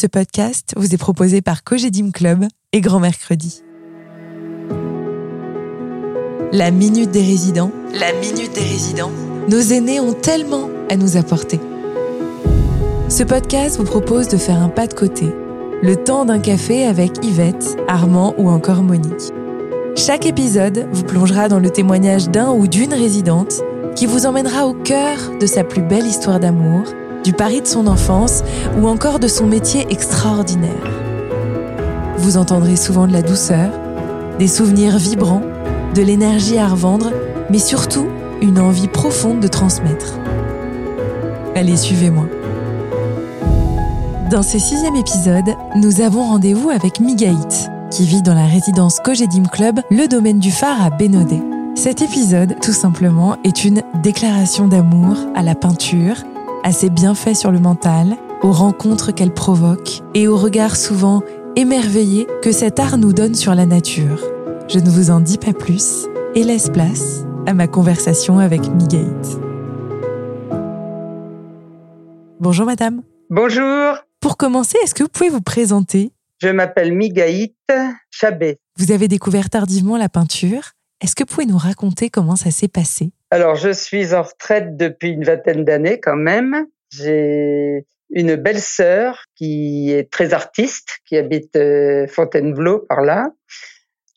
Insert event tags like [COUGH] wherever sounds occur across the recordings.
Ce podcast vous est proposé par Cogedim Club et Grand Mercredi. La Minute des Résidents. La Minute des Résidents. Nos aînés ont tellement à nous apporter. Ce podcast vous propose de faire un pas de côté. Le temps d'un café avec Yvette, Armand ou encore Monique. Chaque épisode vous plongera dans le témoignage d'un ou d'une résidente qui vous emmènera au cœur de sa plus belle histoire d'amour, du pari de son enfance ou encore de son métier extraordinaire. Vous entendrez souvent de la douceur, des souvenirs vibrants, de l'énergie à revendre, mais surtout une envie profonde de transmettre. Allez, suivez-moi. Dans ce sixième épisode, nous avons rendez-vous avec Migaït, qui vit dans la résidence Cogedim Club, le domaine du phare à Bénodet. Cet épisode, tout simplement, est une déclaration d'amour à la peinture, à ses bienfaits sur le mental, aux rencontres qu'elle provoque et au regard souvent émerveillé que cet art nous donne sur la nature. Je ne vous en dis pas plus et laisse place à ma conversation avec Migaït. Bonjour madame. Bonjour. Pour commencer, est-ce que vous pouvez vous présenter? Je m'appelle Migaït Chabé. Vous avez découvert tardivement la peinture. Est-ce que vous pouvez nous raconter comment ça s'est passé? Alors, je suis en retraite depuis une vingtaine d'années quand même. J'ai une belle sœur qui est très artiste, qui habite euh, Fontainebleau par là,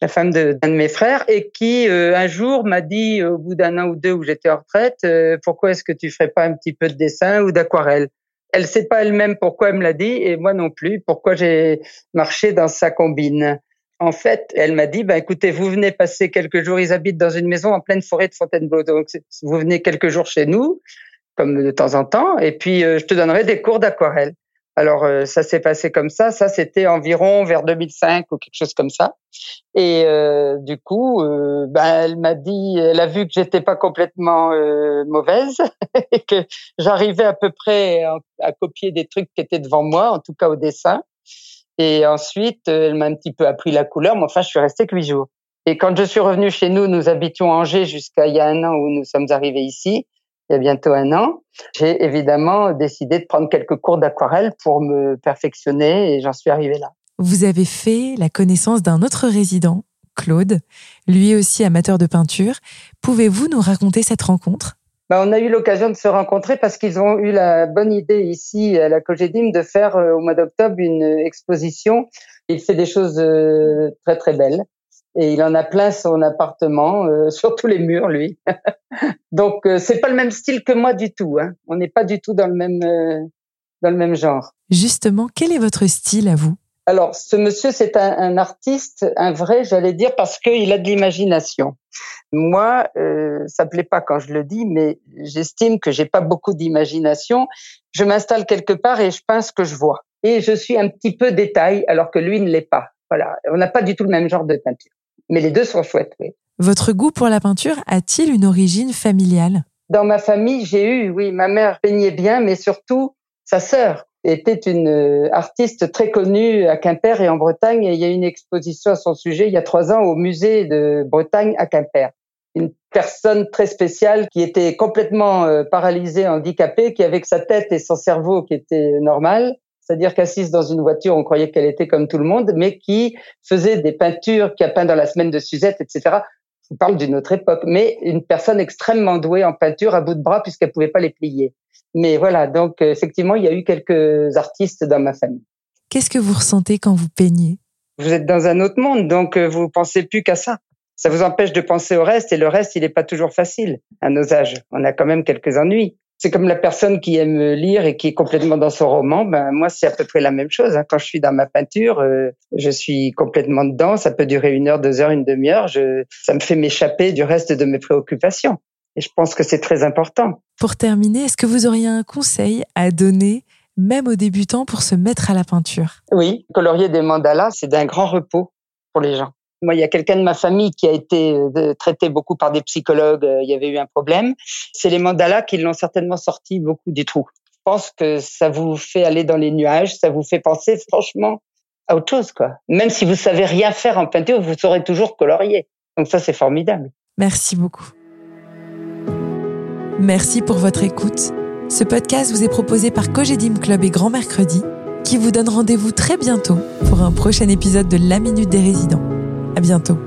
la femme d'un de, mes frères, et qui euh, un jour m'a dit, au bout d'un an ou deux où j'étais en retraite, euh, pourquoi est-ce que tu ferais pas un petit peu de dessin ou d'aquarelle? Elle sait pas elle-même pourquoi elle me l'a dit, et moi non plus, pourquoi j'ai marché dans sa combine. En fait, elle m'a dit, bah, écoutez, vous venez passer quelques jours, ils habitent dans une maison en pleine forêt de Fontainebleau, donc vous venez quelques jours chez nous, comme de temps en temps, et puis euh, je te donnerai des cours d'aquarelle. Alors euh, ça s'est passé comme ça, ça c'était environ vers 2005 ou quelque chose comme ça. Et euh, du coup, euh, bah, elle m'a dit, elle a vu que j'étais pas complètement euh, mauvaise [LAUGHS] et que j'arrivais à peu près à, à, copier des trucs qui étaient devant moi, en tout cas au dessin. Et ensuite, elle m'a un petit peu appris la couleur, mais enfin, je suis restée que huit jours. Et quand je suis revenue chez nous, nous habitions Angers jusqu'à il y a un an où nous sommes arrivés ici il y a bientôt un an, j'ai évidemment décidé de prendre quelques cours d'aquarelle pour me perfectionner et j'en suis arrivée là. Vous avez fait la connaissance d'un autre résident, Claude, lui aussi amateur de peinture. Pouvez-vous nous raconter cette rencontre? Bah, on a eu l'occasion de se rencontrer parce qu'ils ont eu la bonne idée ici à la Cogedim de faire euh, au mois d'octobre une exposition. Il fait des choses euh, très très belles et il en a plein son appartement euh, [LAUGHS] sur tous les murs lui. [LAUGHS] Donc euh, c'est pas le même style que moi du tout. Hein. On n'est pas du tout dans le même dans le même genre. Justement, quel est votre style à vous? Alors ce monsieur c'est un, un, artiste, un vrai, j'allais dire parce qu'il a de l'imagination. Moi, euh, ça plaît pas quand je le dis, mais j'estime que j'ai pas beaucoup d'imagination. Je m'installe quelque part et je peins ce que je vois. Et je suis un petit peu détail alors que lui ne l'est pas. Voilà, on n'a pas du tout le même genre de peinture mais les deux sont chouettes. Oui. Votre goût pour la peinture a-t-il une origine familiale? Dans ma famille, j'ai eu, oui, ma mère peignait bien, mais surtout sa sœur était une euh, artiste très connue à Quimper et en Bretagne. Et il y a une exposition à son sujet il y a trois ans au musée de Bretagne à Quimper. Une personne très spéciale qui était complètement euh, paralysée, handicapée, qui avec sa tête et son cerveau qui était normal, c'est-à-dire qu'assise dans une voiture, on croyait qu'elle était comme tout le monde, mais qui faisait des peintures, qui a peint dans la semaine de Suzette, etc. Je parle d'une autre époque, mais une personne extrêmement douée en peinture à bout de bras puisqu'elle pouvait pas les plier. Mais voilà, donc effectivement, il y a eu quelques artistes dans ma famille. Qu'est-ce que vous ressentez quand vous peignez? Vous êtes dans un autre monde, donc vous pensez plus qu'à ça. Ça vous empêche de penser au reste, et le reste, il n'est pas toujours facile à nos âges. On a quand même quelques ennuis c'est comme la personne qui aime lire et qui est complètement dans son roman. Ben moi, c'est à peu près la même chose. Hein. Quand je suis dans ma peinture, euh, je suis complètement dedans. Ça peut durer une heure, deux heures, une demi-heure. Je, ça me fait m'échapper du reste de mes préoccupations. Et je pense que c'est très important. Pour terminer, est-ce que vous auriez un conseil à donner, même aux débutants, pour se mettre à la peinture? Oui, colorier des mandalas, c'est d'un grand repos pour les gens. Moi, il y a quelqu'un de ma famille qui a été euh, traité beaucoup par des psychologues. Euh, il y avait eu un problème. C'est les mandalas qui l'ont certainement sorti beaucoup du trou. Je pense que ça vous fait aller dans les nuages, ça vous fait penser franchement à autre chose, quoi. Même si vous savez rien faire en peinture, vous saurez toujours colorier. Donc ça, c'est formidable. Merci beaucoup. Merci pour votre écoute. Ce podcast vous est proposé par Cogedim Club et Grand Mercredi qui vous donne rendez-vous très bientôt pour un prochain épisode de La Minute des Résidents. À bientôt.